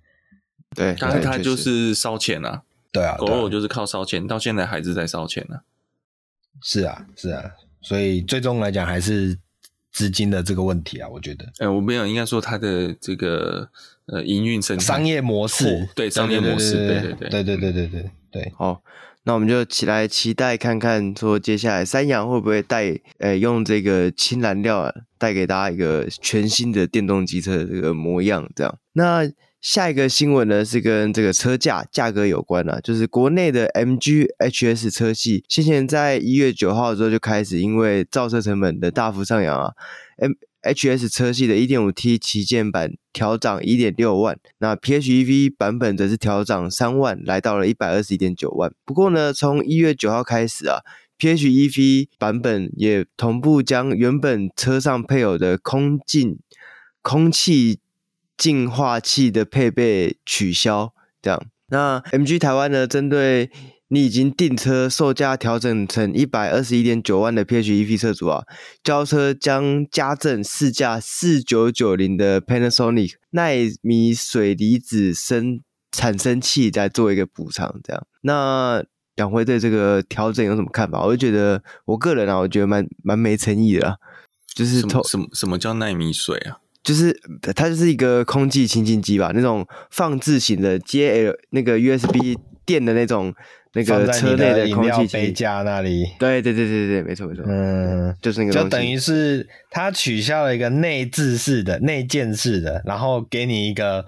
对，但是它就是烧钱啊，对啊，狗肉就是靠烧钱，到现在还是在烧钱呢。是啊，是啊，所以最终来讲还是资金的这个问题啊，我觉得。哎，我没有，应该说它的这个呃营运生商业模式，对商业模式，对对对对对对对对对。好，那我们就起来期待看看，说接下来三阳会不会带呃用这个氢燃料啊带给大家一个全新的电动机车的这个模样，这样那。下一个新闻呢，是跟这个车价价格有关了，就是国内的 MG HS 车系，先前在一月九号的时候就开始因为造车成本的大幅上扬啊，M H S 车系的 1.5T 旗舰版调涨1.6万，那 PHEV 版本则是调涨三万，来到了一百二十一点九万。不过呢，从一月九号开始啊，PHEV 版本也同步将原本车上配有的空净空气。净化器的配备取消，这样。那 MG 台湾呢？针对你已经订车，售价调整成一百二十一点九万的 PHEV 车主啊，交车将加赠市价四九九零的 Panasonic 奈米水离子生产生器来做一个补偿，这样。那两位对这个调整有什么看法？我就觉得，我个人啊，我觉得蛮蛮没诚意的，啊就是什么什么什么叫奈米水啊？就是它就是一个空气清净机吧，那种放置型的接 L 那个 USB 电的那种那个车内的空气杯架那里。对对对对对，没错没错。嗯，就是那个。就等于是它取消了一个内置式的、内建式的，然后给你一个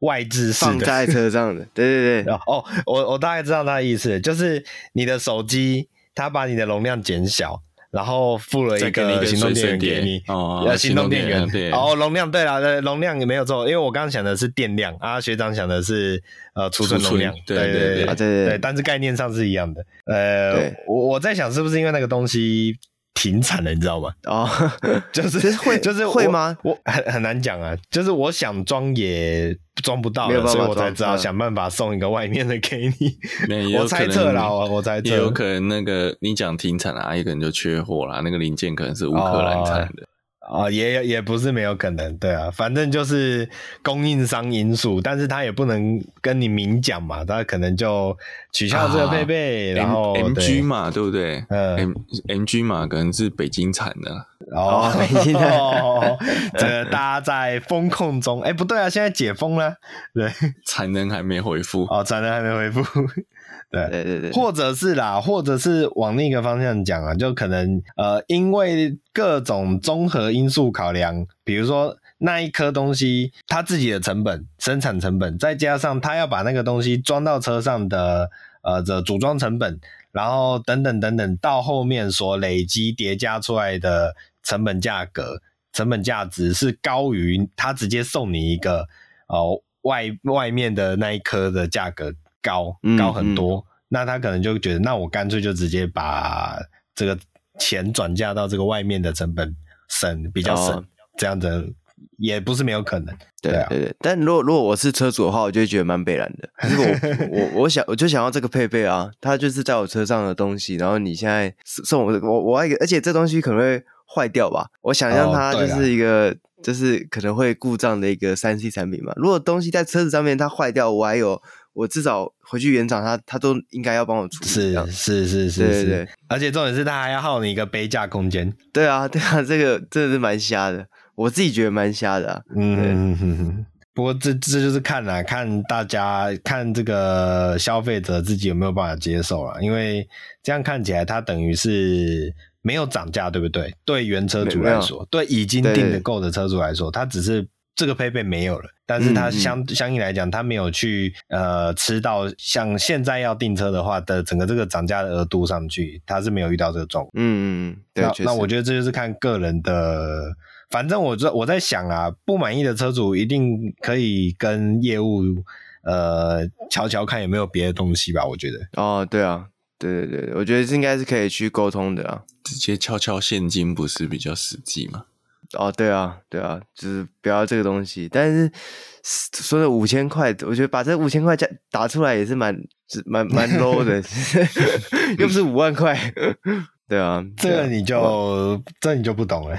外置式的放在车上的。对对对。<laughs> 哦，我我大概知道它的意思，就是你的手机它把你的容量减小。然后付了一个行动电源给你，哦，行动电源，哦，容量，对啦，容量也没有错，因为我刚刚想的是电量啊，学长想的是呃储存容量，对对对对。对，但是概念上是一样的。呃，我我在想是不是因为那个东西停产了，你知道吗？哦，<laughs> 就是会，就是会吗？我很很难讲啊，就是我想装也装不到了，所以我才知道想办法送一个外面的给你。<laughs> 我猜测啦，我猜测也有可能那个你讲停产了，啊，也可能就缺货了，那个零件可能是乌克兰产的。哦啊、哦，也也不是没有可能，对啊，反正就是供应商因素，但是他也不能跟你明讲嘛，他可能就取消这个配备，啊、然后 M G 嘛，对不对？嗯，M M G 嘛，可能是北京产的，哦，北京的，<laughs> 这个大家在风控中，哎、欸，不对啊，现在解封了，对，产能还没恢复，哦，产能还没恢复。对对对对，或者是啦，或者是往另一个方向讲啊，就可能呃，因为各种综合因素考量，比如说那一颗东西它自己的成本、生产成本，再加上它要把那个东西装到车上的呃的组装成本，然后等等等等，到后面所累积叠加出来的成本价格、成本价值是高于它直接送你一个呃外外面的那一颗的价格。高高很多，嗯嗯，那他可能就觉得，那我干脆就直接把这个钱转嫁到这个外面的成本省比较省，哦、这样子也不是没有可能。对啊，对对。但如果如果我是车主的话，我就会觉得蛮北然的。<laughs> 如果我我我想我就想要这个配备啊，它就是在我车上的东西，然后你现在送我我我还而且这东西可能会坏掉吧？我想象它就是一个、哦、就是可能会故障的一个三 C 产品嘛。如果东西在车子上面它坏掉，我还有。我至少回去原厂，他他都应该要帮我处理。是是是是，对对对。而且重点是他还要耗你一个杯架空间。对啊 <laughs> 对啊，这个真的是蛮瞎的，我自己觉得蛮瞎的啊。嗯哼哼。不过这这就是看啊，看大家看这个消费者自己有没有办法接受了，因为这样看起来它等于是没有涨价，对不对？对原车主来说，对已经订的购的车主来说，它只是。这个配备没有了，但是它相、嗯、相应来讲，它没有去呃吃到像现在要订车的话的整个这个涨价的额度上去，它是没有遇到这个状况。嗯嗯嗯，对，那那我觉得这就是看个人的，反正我这我在想啊，不满意的车主一定可以跟业务呃瞧瞧看有没有别的东西吧，我觉得。哦，对啊，对对对，我觉得应该是可以去沟通的啊，直接敲敲现金不是比较实际吗？哦，对啊，对啊，就是不要这个东西。但是说的五千块，我觉得把这五千块价打出来也是蛮、蛮、蛮 <laughs> low 的，<laughs> 又不是五万块。对啊，这个你就、哦、这你就不懂了。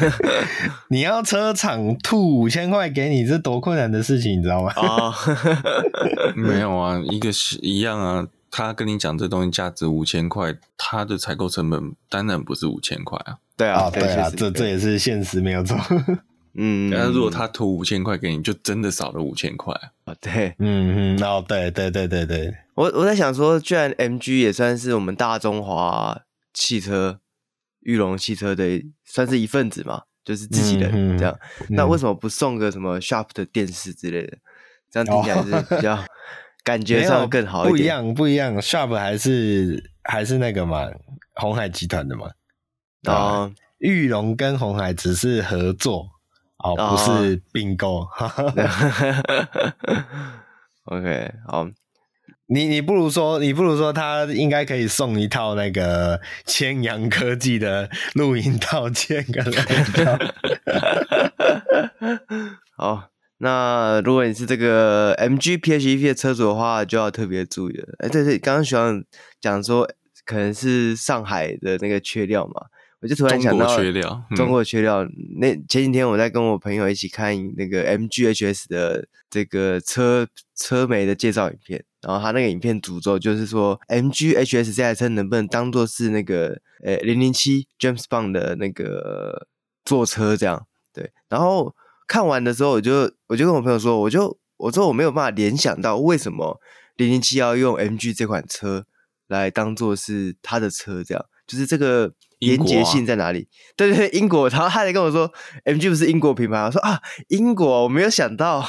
<laughs> 你要车厂吐五千块给你，这多困难的事情，你知道吗？啊、没有啊，一个是一样啊。他跟你讲这东西价值五千块，他的采购成本当然不是五千块啊。对啊，对啊，这这也是现实，没有错。嗯，但是如果他吐五千块给你，就真的少了五千块啊。对，嗯嗯，哦，对对对对对，我我在想说，居然 MG 也算是我们大中华汽车、裕隆汽车的，算是一份子嘛，就是自己的、嗯、这样、嗯。那为什么不送个什么 Sharp 的电视之类的？这样听起来是比较、哦、感觉上更好一点。不一样，不一样，Sharp 还是还是那个嘛，鸿海集团的嘛。啊，玉龙跟红海只是合作哦，不是并购。<laughs> OK，好，你你不如说，你不如说，他应该可以送一套那个千阳科技的录音套件跟那个。<laughs> 好，那如果你是这个 MG PHEV 的车主的话，就要特别注意了。哎，对对，刚刚学长讲说，可能是上海的那个缺料嘛。我就突然想到，中国缺料。中国缺料。那前几天我在跟我朋友一起看那个 MGHS 的这个车车媒的介绍影片，然后他那个影片诅咒就是说，MGHS 这台车能不能当做是那个呃零零七 James Bond 的那个坐车这样？对。然后看完的时候，我就我就跟我朋友说，我就我说我没有办法联想到为什么零零七要用 MG 这款车来当做是他的车这样，就是这个。连结性在哪里？对对 <laughs> 对，英国。然后他还跟我说，MG 不是英国品牌。我说啊，英国，我没有想到。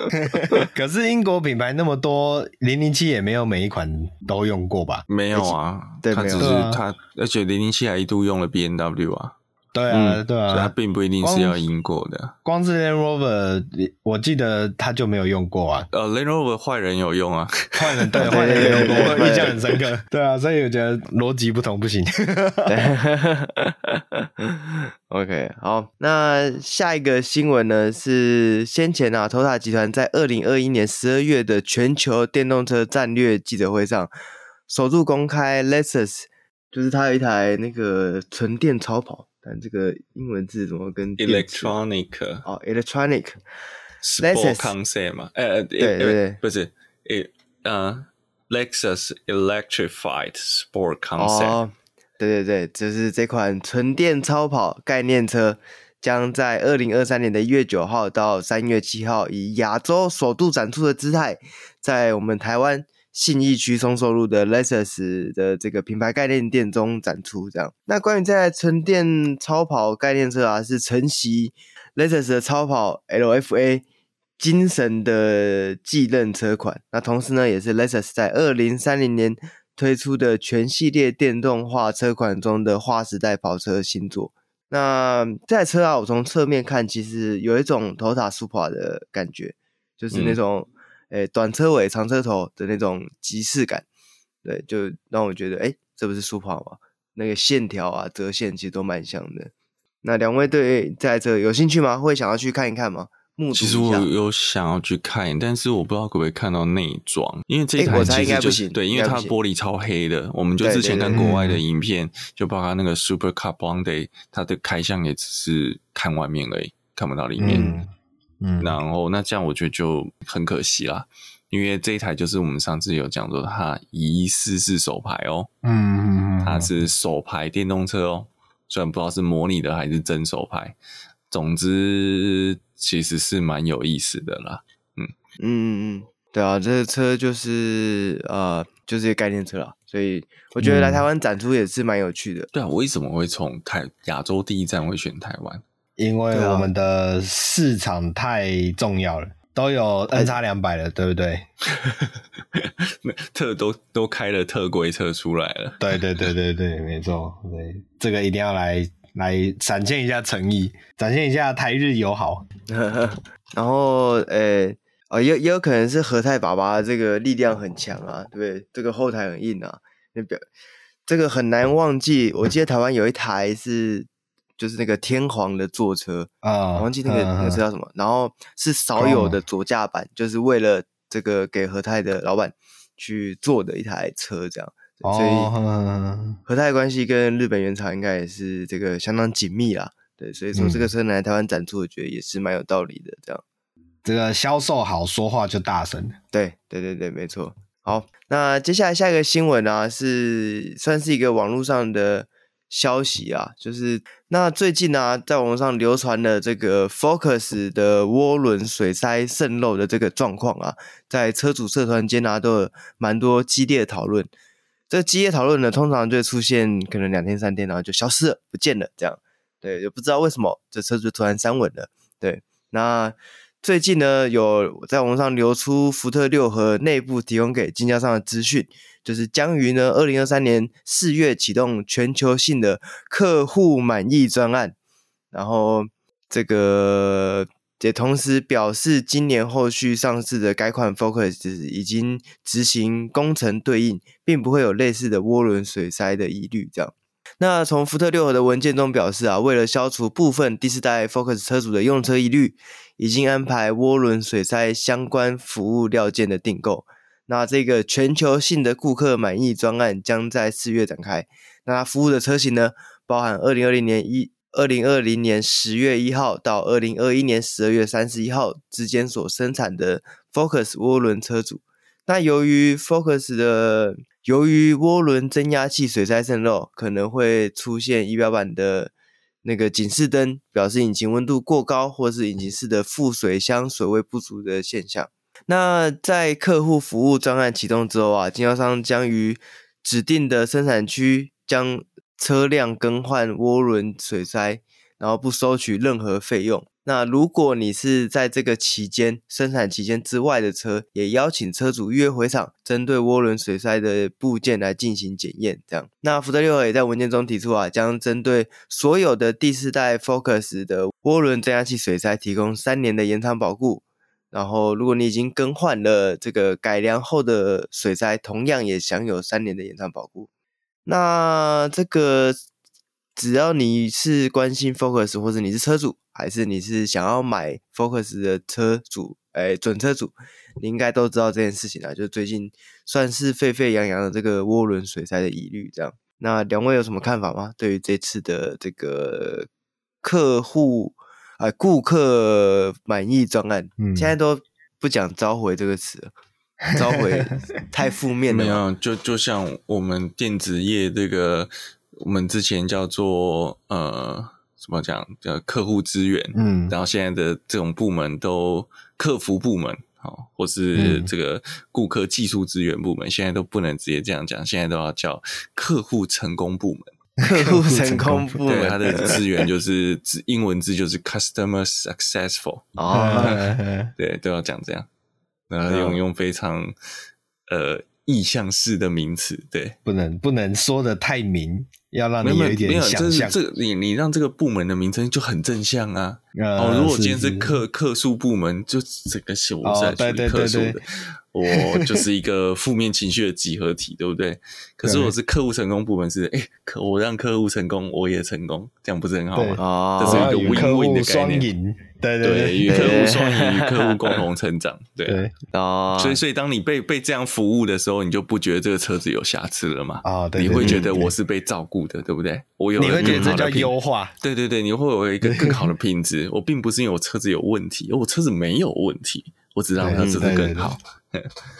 <laughs> 可是英国品牌那么多，零零七也没有每一款都用过吧？没有啊，对，他只是他，而且零零七还一度用了 B N W 啊。对啊，对啊，所以它并不一定是要英国的。光，光是 Land Rover，我记得他就没有用过啊。呃，Land Rover 坏人有用啊，坏人对 <laughs> 坏人有用过，我 <laughs> 印象很深刻。对啊，所以我觉得逻辑不同不行。对 <laughs> OK，好，那下一个新闻呢是先前啊，Toyota 集团在二零二一年十二月的全球电动车战略记者会上，首度公开 Lexus，就是它有一台那个纯电超跑。但这个英文字怎么跟 electronic 哦，electronic sport concept 嘛？呃，对对对，不是，呃，Lexus electrified sport concept。哦，对对对，就是这款纯电超跑概念车，将在二零二三年的一月九号到三月七号，以亚洲首度展出的姿态，在我们台湾。信义区松寿路的 Lexus 的这个品牌概念店中展出，这样。那关于这台纯电超跑概念车啊，是承袭 Lexus 的超跑 LFA 精神的继任车款。那同时呢，也是 Lexus 在二零三零年推出的全系列电动化车款中的划时代跑车新作。那这台车啊，我从侧面看，其实有一种 Toyota Supra 的感觉，就是那种。诶，短车尾长车头的那种即视感，对，就让我觉得，哎，这不是 Supra 吗？那个线条啊，折线其实都蛮像的。那两位对这台车有兴趣吗？会想要去看一看吗？目其实我有想要去看，但是我不知道可不可以看到内装，因为这一台其实就是对，因为它玻璃超黑的。我们就之前看国外的影片，就包括那个 Super Car Bonday，它的开箱也只是看外面而已，看不到里面。嗯嗯，然后那这样我觉得就很可惜啦，因为这一台就是我们上次有讲说它疑似是手牌哦，嗯，它是手牌电动车哦，虽然不知道是模拟的还是真手牌，总之其实是蛮有意思的啦，嗯。嗯嗯，对啊，这个车就是呃就是一个概念车啦，所以我觉得来台湾展出也是蛮有趣的。嗯、对啊，为什么会从台亚洲第一站会选台湾？因为我们的市场太重要了，都有 N 叉两百了，对不对？<laughs> 特都都开了特规车出来了，对对对对对，没错，对，这个一定要来来展现一下诚意，展现一下台日友好。<laughs> 然后，诶、欸，哦，也也有可能是和泰爸爸这个力量很强啊，对不对？这个后台很硬啊，那表这个很难忘记。我记得台湾有一台是。就是那个天皇的坐车啊，我忘记那个那个车叫什么，然后是少有的左驾版，就是为了这个给和泰的老板去做的一台车，这样，所以和泰关系跟日本原厂应该也是这个相当紧密啦，对，所以说这个车来台湾展出，我觉得也是蛮有道理的，这样，这个销售好，说话就大声，对，对对对，没错。好，那接下来下一个新闻啊，是算是一个网络上的。消息啊，就是那最近呢、在网上流传的这个 Focus 的涡轮水塞渗漏的这个状况啊，在车主社团间啊，都有蛮多激烈的讨论。这激烈讨论呢，通常就会出现可能两天三天，然后就消失了，不见了，这样。对，也不知道为什么这车主突然删文了。对，那最近呢，有在网上流出福特六和内部提供给经销商的资讯。就是将于呢，二零二三年四月启动全球性的客户满意专案，然后这个也同时表示，今年后续上市的该款 Focus 已经执行工程对应，并不会有类似的涡轮水塞的疑虑。这样，那从福特六和的文件中表示啊，为了消除部分第四代 Focus 车主的用车疑虑，已经安排涡轮水塞相关服务料件的订购。那这个全球性的顾客满意专案将在四月展开。那服务的车型呢，包含二零二零年一二零二零年十月一号到二零二一年十二月三十一号之间所生产的 Focus 涡轮车主。那由于 Focus 的由于涡轮增压器水塞渗漏，可能会出现仪表板的那个警示灯，表示引擎温度过高，或是引擎室的副水箱水位不足的现象。那在客户服务专案启动之后啊，经销商将于指定的生产区将车辆更换涡轮水塞，然后不收取任何费用。那如果你是在这个期间生产期间之外的车，也邀请车主预约回厂，针对涡轮水塞的部件来进行检验。这样，那福特六也在文件中提出啊，将针对所有的第四代 Focus 的涡轮增压器水塞提供三年的延长保固。然后，如果你已经更换了这个改良后的水塞，同样也享有三年的延长保固。那这个只要你是关心 Focus，或者你是车主。还是你是想要买 Focus 的车主，哎，准车主，你应该都知道这件事情啦。就最近算是沸沸扬扬的这个涡轮水塞的疑虑，这样。那两位有什么看法吗？对于这次的这个客户、呃，顾客满意专案，嗯、现在都不讲召回这个词了，召回 <laughs> 太负面了。没有，就就像我们电子业这个，我们之前叫做呃。怎么讲？叫客户资源，嗯，然后现在的这种部门都客服部门，好，或是这个顾客技术资源部门，现在都不能直接这样讲，现在都要叫客户成功部门。客户成功部门，对，它的资源就是字英文字就是 customer successful 哦，<laughs> 对，<laughs> 都要讲这样，然后用用非常呃意象式的名词，对，不能不能说的太明。要让你有一点想象，这你你让这个部门的名称就很正向啊。哦，如果今天是客客诉部门，就整个是我在处理客诉的，<laughs> 我 <laughs> 就是一个负面情绪的集合体，对不对？可是我是客户成功部门，是哎，客我让客户成功，我也成功，这样不是很好吗？啊，这是一个 win-win 的概念。对对对，与客户双赢，与客户共同成长。对啊，所以所以当你被被这样服务的时候，你就不觉得这个车子有瑕疵了嘛？啊，对，你会觉得我是被照顾的，对不对？我有，你会觉得这叫优化？对对对，你会有一个更好的品质。我并不是因为我车子有问题，我车子没有问题，我只让它车子更好。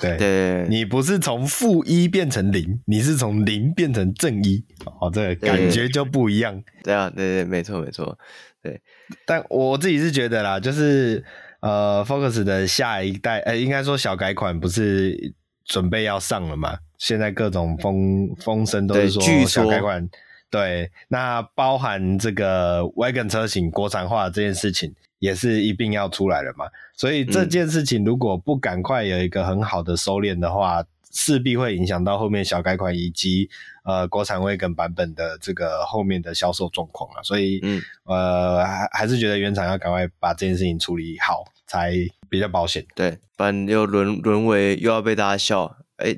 对 <laughs> 对，你不是从负一变成零，你是从零变成正一，哦，这个感觉就不一样。对啊，对对，没错没错。对，但我自己是觉得啦，就是呃，Focus 的下一代，呃，应该说小改款不是准备要上了嘛？现在各种风风声都是说小改款，对，那包含这个 Wagon 车型国产化这件事情也是一并要出来了嘛？所以这件事情如果不赶快有一个很好的收敛的话，势必会影响到后面小改款以及。呃，国产 Wagon 版本的这个后面的销售状况啊，所以，嗯，呃，还还是觉得原厂要赶快把这件事情处理好，才比较保险。对，不然又沦沦为又要被大家笑，哎，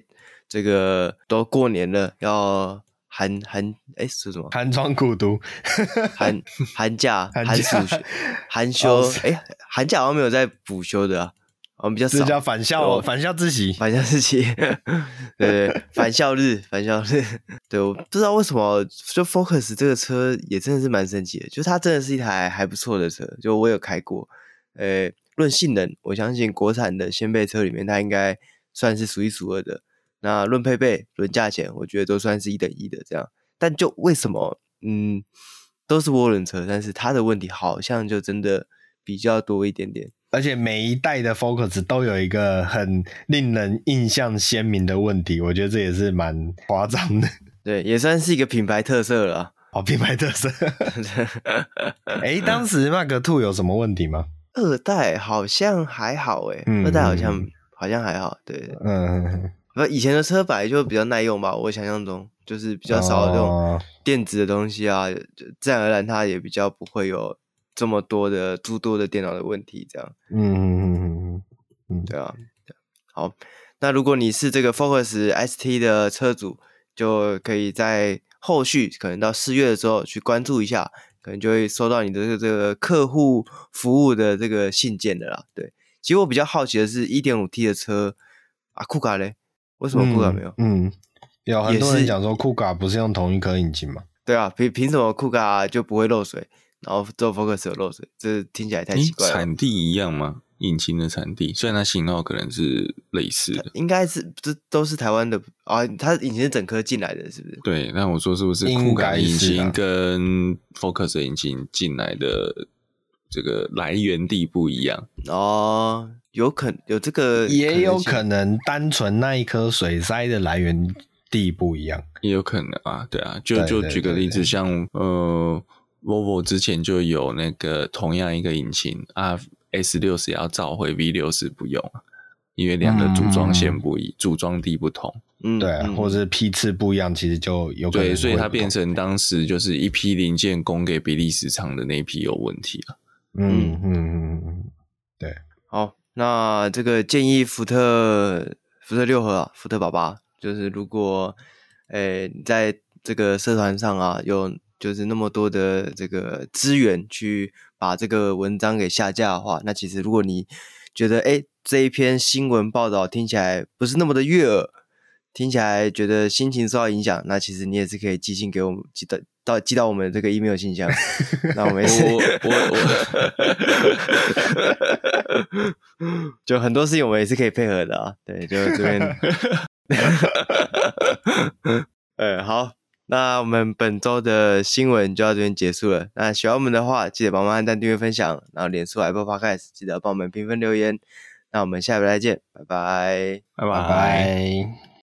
这个都过年了，要寒寒，哎，是什么？寒窗苦读，<laughs> 寒寒假，<laughs> 寒暑寒休，哎，寒假好像没有在补休的啊。我们比较少，这叫返校，返校自习，返校自习，对对，返校日，返校日，对，我不知道为什么，就 Focus 这个车也真的是蛮神奇的，就它真的是一台还不错的车，就我有开过，呃，论性能，我相信国产的掀背车里面它应该算是数一数二的，那论配备、论价钱，我觉得都算是一等一的这样，但就为什么，嗯，都是涡轮车，但是它的问题好像就真的比较多一点点。而且每一代的 Focus 都有一个很令人印象鲜明的问题，我觉得这也是蛮夸张的。<laughs> 对，也算是一个品牌特色了。哦，品牌特色。哎、欸，当时 Mark Two 有什么问题吗？二代好像还好，哎、嗯，二代好像好像还好。对，嗯，不，以前的车本来就比较耐用吧，我想象中就是比较少这种电子的东西啊，哦、自然而然它也比较不会有。这么多的诸多的电脑的问题，这样，嗯嗯嗯嗯嗯，对啊，好，那如果你是这个 Focus ST 的车主，就可以在后续可能到四月的时候去关注一下，可能就会收到你的这个客户服务的这个信件的啦。对，其实我比较好奇的是，一点五 T 的车啊，酷卡嘞，为什么酷卡没有？嗯，嗯，有很多人讲说酷卡不是用同一颗引擎吗？对啊，凭凭什么酷卡就不会漏水？然后做 Focus 有漏水，这听起来太奇怪了。产地一样吗？引擎的产地，虽然它型号可能是类似的，应该是这都是台湾的啊。它引擎是整颗进来的，是不是？对，那我说是不是酷改引擎跟 Focus 引擎进来的这个来源地不一样？哦，有可有这个，也有可能单纯那一颗水塞的来源地不一样，也有可能啊。对啊，就就举个例子，像呃。Volvo 之前就有那个同样一个引擎啊，S 六十要召回，V 六十不用，因为两个组装线不一，组装地不同。嗯，对，或者是批次不一样，其实就有可能。对，所以它变成当时就是一批零件供给比利时厂的那一批有问题了。嗯嗯嗯嗯，对。好，那这个建议福特福特六和啊，福特爸爸，就是如果诶在这个社团上啊有。就是那么多的这个资源去把这个文章给下架的话，那其实如果你觉得哎这一篇新闻报道听起来不是那么的悦耳，听起来觉得心情受到影响，那其实你也是可以寄信给我们，寄到到寄到我们这个 email 信箱。<laughs> 那我们我我我，<laughs> 就很多事情我们也是可以配合的啊。对，就这边。<laughs> 呃，好。那我们本周的新闻就到这边结束了。那喜欢我们的话，记得帮忙按赞、订阅、分享。然后脸书、Apple Podcast 记得帮我们评分留言。那我们下回再见，拜拜，拜拜。